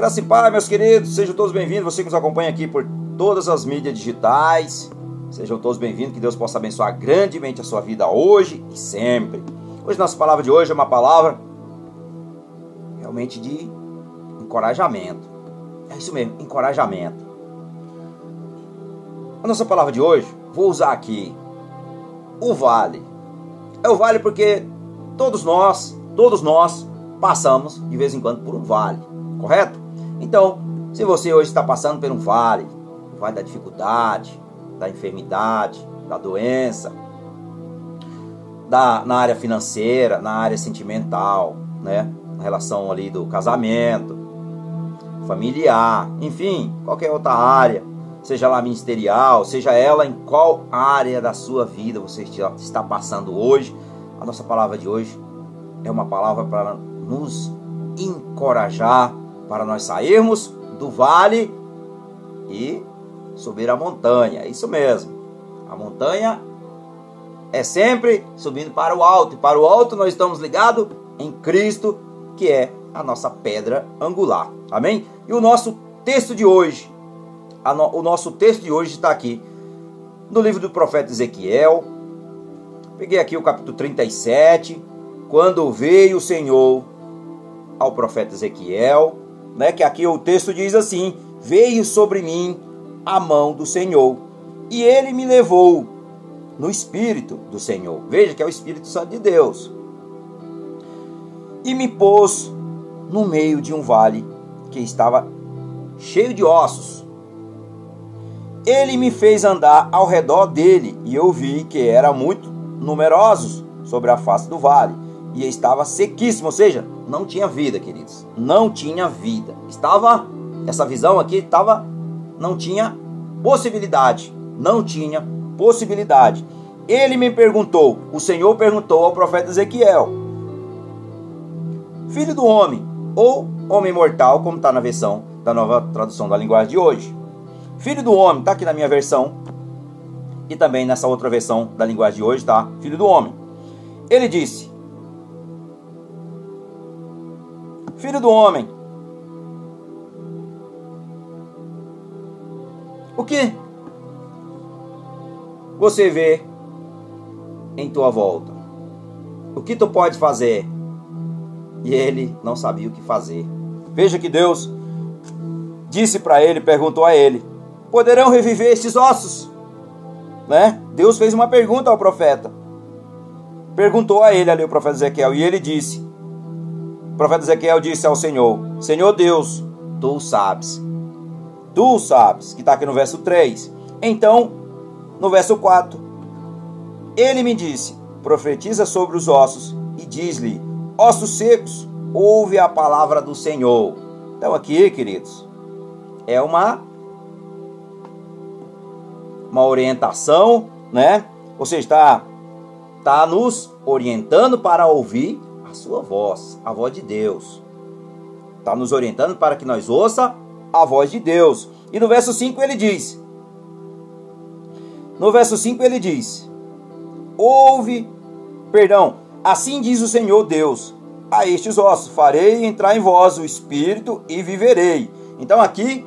Graça e paz, meus queridos, sejam todos bem-vindos. Você que nos acompanha aqui por todas as mídias digitais, sejam todos bem-vindos. Que Deus possa abençoar grandemente a sua vida hoje e sempre. Hoje, nossa palavra de hoje é uma palavra realmente de encorajamento. É isso mesmo, encorajamento. A nossa palavra de hoje, vou usar aqui o vale. É o vale porque todos nós, todos nós passamos de vez em quando por um vale, correto? Então, se você hoje está passando por um vale, o vale da dificuldade, da enfermidade, da doença, da, na área financeira, na área sentimental, né? Na relação ali do casamento, familiar, enfim, qualquer outra área, seja lá ministerial, seja ela em qual área da sua vida você está passando hoje, a nossa palavra de hoje é uma palavra para nos encorajar, para nós sairmos do vale e subir a montanha. Isso mesmo. A montanha é sempre subindo para o alto, e para o alto nós estamos ligados em Cristo, que é a nossa pedra angular. Amém? E o nosso texto de hoje, no, o nosso texto de hoje está aqui no livro do profeta Ezequiel. Peguei aqui o capítulo 37, quando veio o Senhor ao profeta Ezequiel, né, que aqui o texto diz assim: Veio sobre mim a mão do Senhor, e ele me levou no espírito do Senhor. Veja que é o Espírito Santo de Deus. E me pôs no meio de um vale que estava cheio de ossos. Ele me fez andar ao redor dele, e eu vi que eram muito numerosos sobre a face do vale, e estava sequíssimo, ou seja, não tinha vida, queridos. Não tinha vida. Estava essa visão aqui estava não tinha possibilidade, não tinha possibilidade. Ele me perguntou, o Senhor perguntou ao profeta Ezequiel: Filho do homem, ou homem mortal, como está na versão da nova tradução da linguagem de hoje. Filho do homem, está aqui na minha versão, e também nessa outra versão da linguagem de hoje, tá? Filho do homem. Ele disse: Filho do homem, o que você vê em tua volta? O que tu pode fazer? E ele não sabia o que fazer. Veja que Deus disse para ele, perguntou a ele: Poderão reviver estes ossos? Né? Deus fez uma pergunta ao profeta. Perguntou a ele ali o profeta Ezequiel e ele disse: profeta Ezequiel disse ao Senhor: Senhor Deus, tu sabes. Tu sabes, que está aqui no verso 3. Então, no verso 4, ele me disse: Profetiza sobre os ossos e diz-lhe: Ossos secos, ouve a palavra do Senhor. Então, aqui, queridos, é uma uma orientação, né? Você está está nos orientando para ouvir a sua voz, a voz de Deus. Está nos orientando para que nós ouça a voz de Deus. E no verso 5 ele diz: No verso 5 ele diz: Ouve, perdão, assim diz o Senhor Deus: A estes ossos farei entrar em vós o espírito e viverei. Então aqui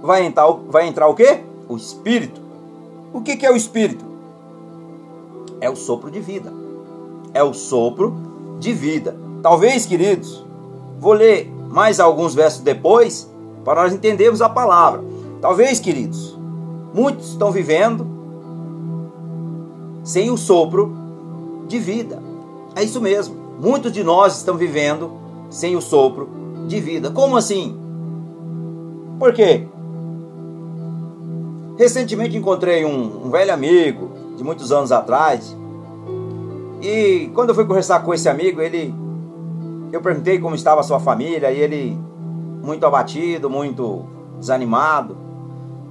vai entrar, vai entrar o quê? O espírito. O que, que é o espírito? É o sopro de vida. É o sopro de vida. Talvez, queridos, vou ler mais alguns versos depois para nós entendermos a palavra. Talvez, queridos, muitos estão vivendo sem o sopro de vida. É isso mesmo. Muitos de nós estão vivendo sem o sopro de vida. Como assim? Por quê? Recentemente encontrei um, um, velho amigo de muitos anos atrás. E quando eu fui conversar com esse amigo, ele eu perguntei como estava a sua família e ele muito abatido, muito desanimado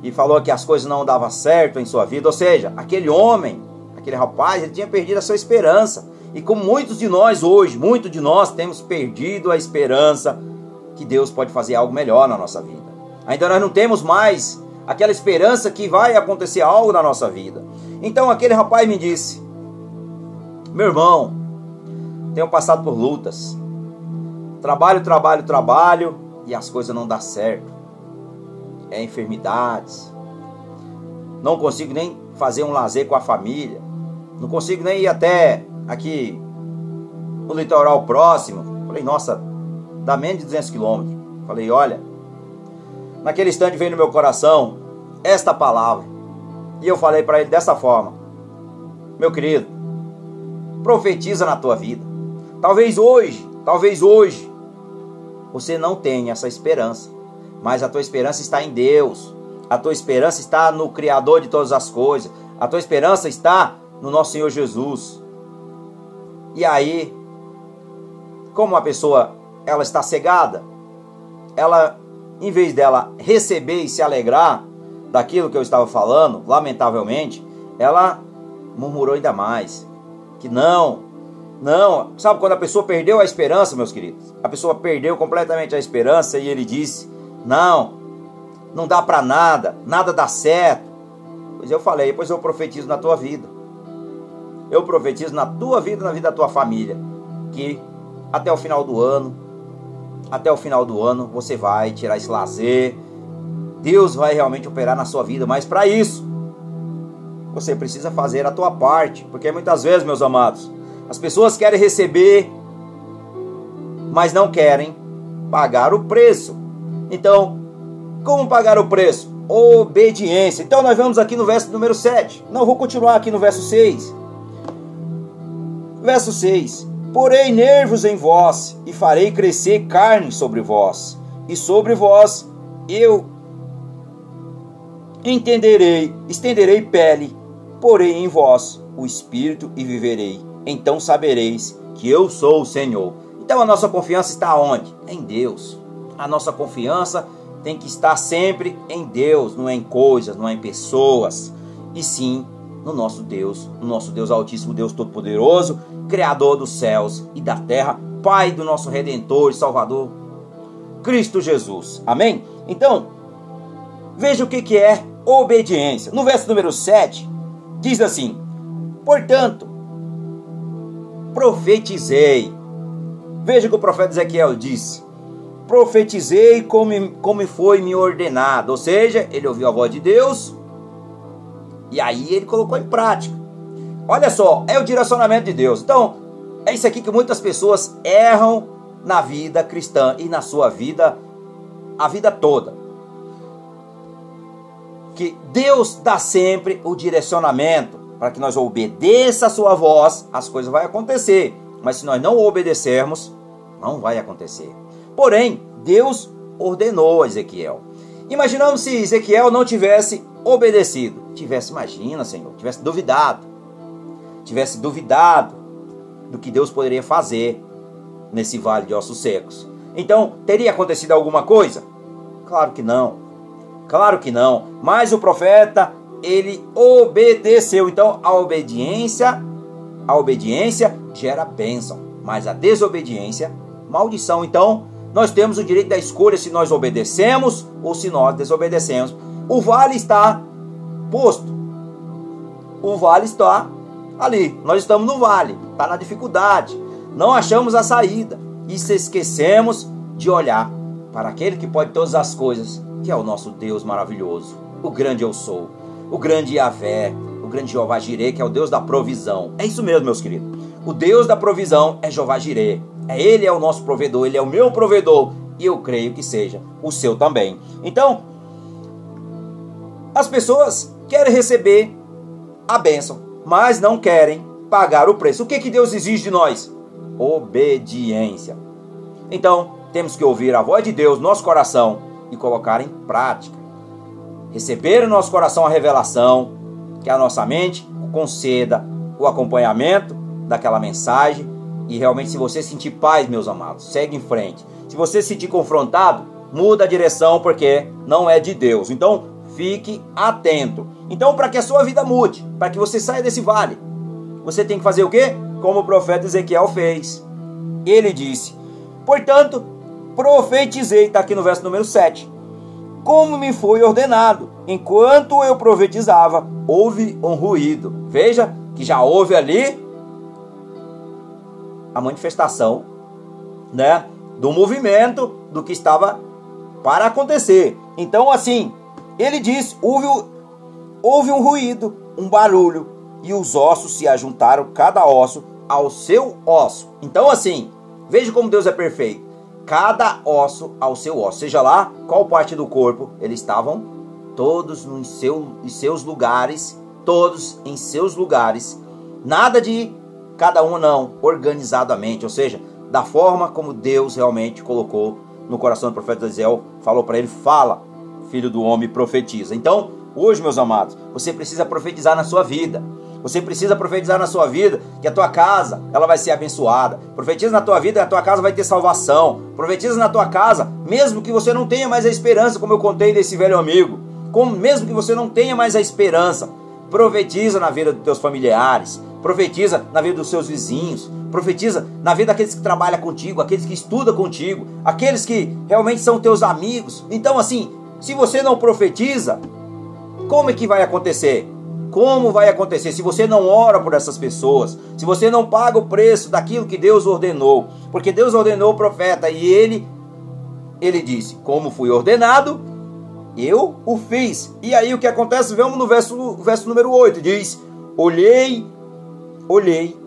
e falou que as coisas não davam certo em sua vida. Ou seja, aquele homem, aquele rapaz, ele tinha perdido a sua esperança. E como muitos de nós hoje, muitos de nós temos perdido a esperança que Deus pode fazer algo melhor na nossa vida. Ainda nós não temos mais aquela esperança que vai acontecer algo na nossa vida. Então aquele rapaz me disse: Meu irmão, tenho passado por lutas. Trabalho, trabalho, trabalho. e as coisas não dão certo. É enfermidades. Não consigo nem fazer um lazer com a família. Não consigo nem ir até aqui no litoral próximo. Falei, nossa, dá menos de 200 quilômetros. Falei, olha, naquele instante veio no meu coração esta palavra. E eu falei para ele dessa forma: Meu querido, profetiza na tua vida. Talvez hoje, talvez hoje, você não tenha essa esperança, mas a tua esperança está em Deus. A tua esperança está no Criador de todas as coisas. A tua esperança está no nosso Senhor Jesus. E aí, como a pessoa ela está cegada, ela em vez dela receber e se alegrar daquilo que eu estava falando, lamentavelmente, ela murmurou ainda mais. Que não, não. Sabe quando a pessoa perdeu a esperança, meus queridos? A pessoa perdeu completamente a esperança e ele disse: Não, não dá para nada, nada dá certo. Pois eu falei, pois eu profetizo na tua vida. Eu profetizo na tua vida, na vida da tua família, que até o final do ano, até o final do ano, você vai tirar esse lazer. Deus vai realmente operar na sua vida, mas para isso, você precisa fazer a tua parte, porque muitas vezes, meus amados, as pessoas querem receber, mas não querem pagar o preço. Então, como pagar o preço? Obediência. Então, nós vamos aqui no verso número 7. Não, vou continuar aqui no verso 6. Verso 6: Porei nervos em vós, e farei crescer carne sobre vós, e sobre vós eu entenderei, estenderei pele, porei em vós o espírito e viverei então sabereis que eu sou o Senhor. Então a nossa confiança está onde? Em Deus. A nossa confiança tem que estar sempre em Deus, não é em coisas, não é em pessoas, e sim no nosso Deus, no nosso Deus Altíssimo, Deus Todo-Poderoso, Criador dos céus e da terra, Pai do nosso Redentor e Salvador, Cristo Jesus. Amém? Então, veja o que, é obediência. No verso número 7, diz assim: Portanto, profetizei. Veja o que o profeta Ezequiel disse: profetizei como, como foi me ordenado. Ou seja, ele ouviu a voz de Deus e aí ele colocou em prática. Olha só, é o direcionamento de Deus. Então, é isso aqui que muitas pessoas erram na vida cristã e na sua vida, a vida toda. Que Deus dá sempre o direcionamento para que nós obedeça a sua voz, as coisas vão acontecer. Mas se nós não obedecermos, não vai acontecer. Porém, Deus ordenou a Ezequiel. Imaginamos se Ezequiel não tivesse obedecido. Tivesse, imagina, Senhor, tivesse duvidado. Tivesse duvidado do que Deus poderia fazer nesse vale de ossos secos. Então, teria acontecido alguma coisa? Claro que não. Claro que não. Mas o profeta ele obedeceu. Então a obediência, a obediência gera bênção, mas a desobediência, maldição. Então nós temos o direito da escolha se nós obedecemos ou se nós desobedecemos. O vale está posto. O vale está ali. Nós estamos no vale, está na dificuldade. Não achamos a saída e se esquecemos de olhar para aquele que pode todas as coisas, que é o nosso Deus maravilhoso, o grande eu sou o grande Yahvé, o grande Jeová Jireh, que é o Deus da provisão. É isso mesmo, meus queridos. O Deus da provisão é Jeová Jireh. É ele é o nosso provedor, ele é o meu provedor e eu creio que seja o seu também. Então, as pessoas querem receber a bênção, mas não querem pagar o preço. O que que Deus exige de nós? Obediência. Então, temos que ouvir a voz de Deus no nosso coração e colocar em prática receber no nosso coração a revelação, que a nossa mente conceda o acompanhamento daquela mensagem e realmente se você sentir paz, meus amados, segue em frente. Se você se sentir confrontado, muda a direção porque não é de Deus. Então, fique atento. Então, para que a sua vida mude, para que você saia desse vale, você tem que fazer o quê? Como o profeta Ezequiel fez. Ele disse: "Portanto, profetizei", está aqui no verso número 7 como me foi ordenado. Enquanto eu profetizava, houve um ruído. Veja que já houve ali a manifestação, né, do movimento do que estava para acontecer. Então, assim, ele diz: houve, houve um ruído, um barulho, e os ossos se ajuntaram, cada osso ao seu osso. Então, assim, veja como Deus é perfeito. Cada osso ao seu osso, seja lá qual parte do corpo, eles estavam todos em, seu, em seus lugares, todos em seus lugares. Nada de cada um não, organizadamente, ou seja, da forma como Deus realmente colocou no coração do profeta Ezequiel, falou para ele: fala, filho do homem, profetiza. Então, hoje, meus amados, você precisa profetizar na sua vida. Você precisa profetizar na sua vida que a tua casa ela vai ser abençoada. Profetiza na tua vida que a tua casa vai ter salvação. Profetiza na tua casa, mesmo que você não tenha mais a esperança, como eu contei desse velho amigo. Como mesmo que você não tenha mais a esperança, profetiza na vida dos teus familiares. Profetiza na vida dos seus vizinhos. Profetiza na vida daqueles que trabalham contigo, aqueles que estudam contigo, aqueles que realmente são teus amigos. Então, assim, se você não profetiza, como é que vai acontecer? Como vai acontecer se você não ora por essas pessoas? Se você não paga o preço daquilo que Deus ordenou? Porque Deus ordenou o profeta e ele ele disse: "Como fui ordenado, eu o fiz". E aí o que acontece? Vamos no verso verso número 8, diz: "Olhei olhei,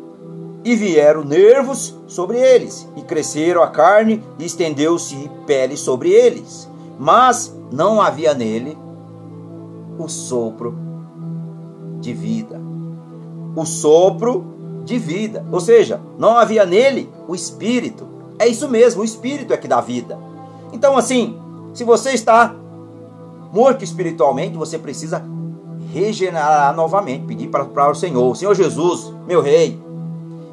e vieram nervos sobre eles, e cresceram a carne, e estendeu-se pele sobre eles. Mas não havia nele o sopro de vida. O sopro de vida. Ou seja, não havia nele o espírito. É isso mesmo, o espírito é que dá vida. Então, assim, se você está morto espiritualmente, você precisa regenerar novamente, pedir para o Senhor, Senhor Jesus, meu rei,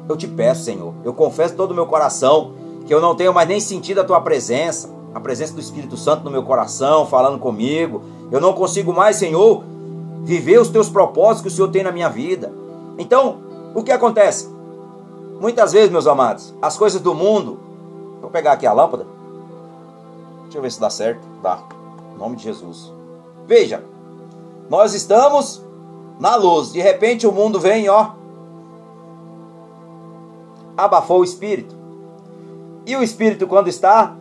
eu te peço, Senhor, eu confesso todo o meu coração que eu não tenho mais nem sentido a tua presença, a presença do Espírito Santo no meu coração, falando comigo. Eu não consigo mais, Senhor, viver os teus propósitos que o Senhor tem na minha vida. Então, o que acontece? Muitas vezes, meus amados, as coisas do mundo. Vou pegar aqui a lâmpada. Deixa eu ver se dá certo. Dá. Em nome de Jesus. Veja, nós estamos na luz. De repente o mundo vem, ó. Abafou o espírito. E o espírito, quando está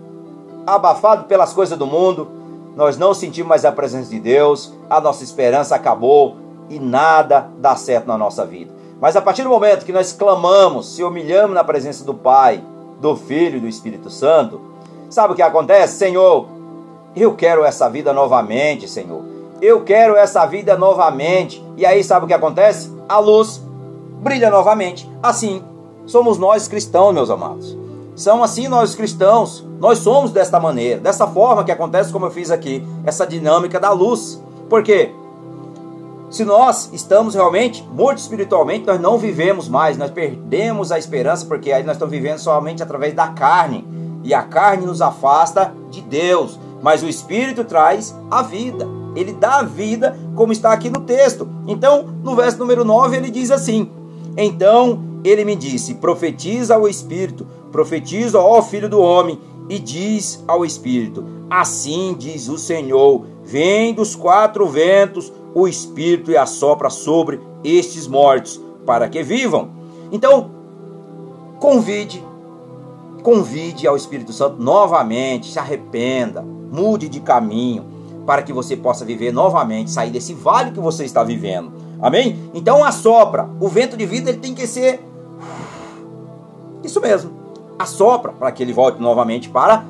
abafado pelas coisas do mundo, nós não sentimos mais a presença de Deus, a nossa esperança acabou e nada dá certo na nossa vida. Mas a partir do momento que nós clamamos, se humilhamos na presença do Pai, do Filho e do Espírito Santo, sabe o que acontece? Senhor, eu quero essa vida novamente, Senhor. Eu quero essa vida novamente. E aí, sabe o que acontece? A luz brilha novamente. Assim, somos nós cristãos, meus amados. São assim nós cristãos. Nós somos desta maneira, dessa forma que acontece, como eu fiz aqui, essa dinâmica da luz. Por quê? Se nós estamos realmente mortos espiritualmente, nós não vivemos mais, nós perdemos a esperança, porque aí nós estamos vivendo somente através da carne. E a carne nos afasta de Deus, mas o Espírito traz a vida ele dá a vida, como está aqui no texto. Então, no verso número 9, ele diz assim: Então ele me disse: Profetiza ao Espírito, profetiza ao Filho do Homem, e diz ao Espírito: Assim diz o Senhor: Vem dos quatro ventos o Espírito e assopra sobre estes mortos, para que vivam. Então, convide, convide ao Espírito Santo novamente, se arrependa, mude de caminho para que você possa viver novamente, sair desse vale que você está vivendo. Amém? Então assopra. O vento de vida ele tem que ser isso mesmo. Assopra para que ele volte novamente para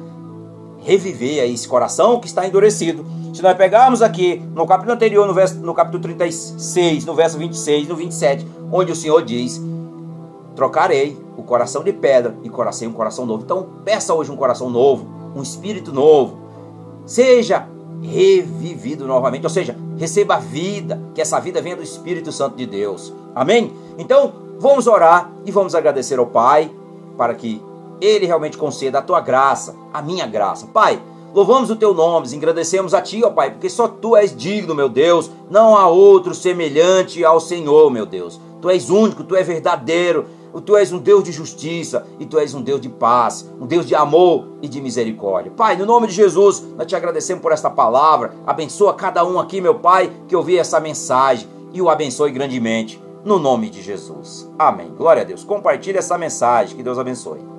reviver esse coração que está endurecido. Se nós pegarmos aqui no capítulo anterior, no, verso, no capítulo 36, no verso 26, no 27, onde o Senhor diz: Trocarei o coração de pedra e coracei um coração novo. Então, peça hoje um coração novo, um espírito novo. Seja revivido novamente, ou seja, receba a vida, que essa vida venha do Espírito Santo de Deus. Amém? Então, vamos orar e vamos agradecer ao Pai para que ele realmente conceda a tua graça, a minha graça. Pai, louvamos o teu nome, agradecemos a ti, ó Pai, porque só tu és digno, meu Deus, não há outro semelhante ao Senhor, meu Deus. Tu és único, tu és verdadeiro, Tu és um Deus de justiça e tu és um Deus de paz, um Deus de amor e de misericórdia. Pai, no nome de Jesus, nós te agradecemos por esta palavra. Abençoa cada um aqui, meu Pai, que ouviu essa mensagem e o abençoe grandemente. No nome de Jesus. Amém. Glória a Deus. Compartilhe essa mensagem. Que Deus abençoe.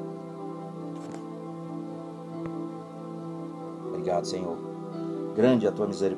Obrigado, Senhor. Grande é a tua misericórdia.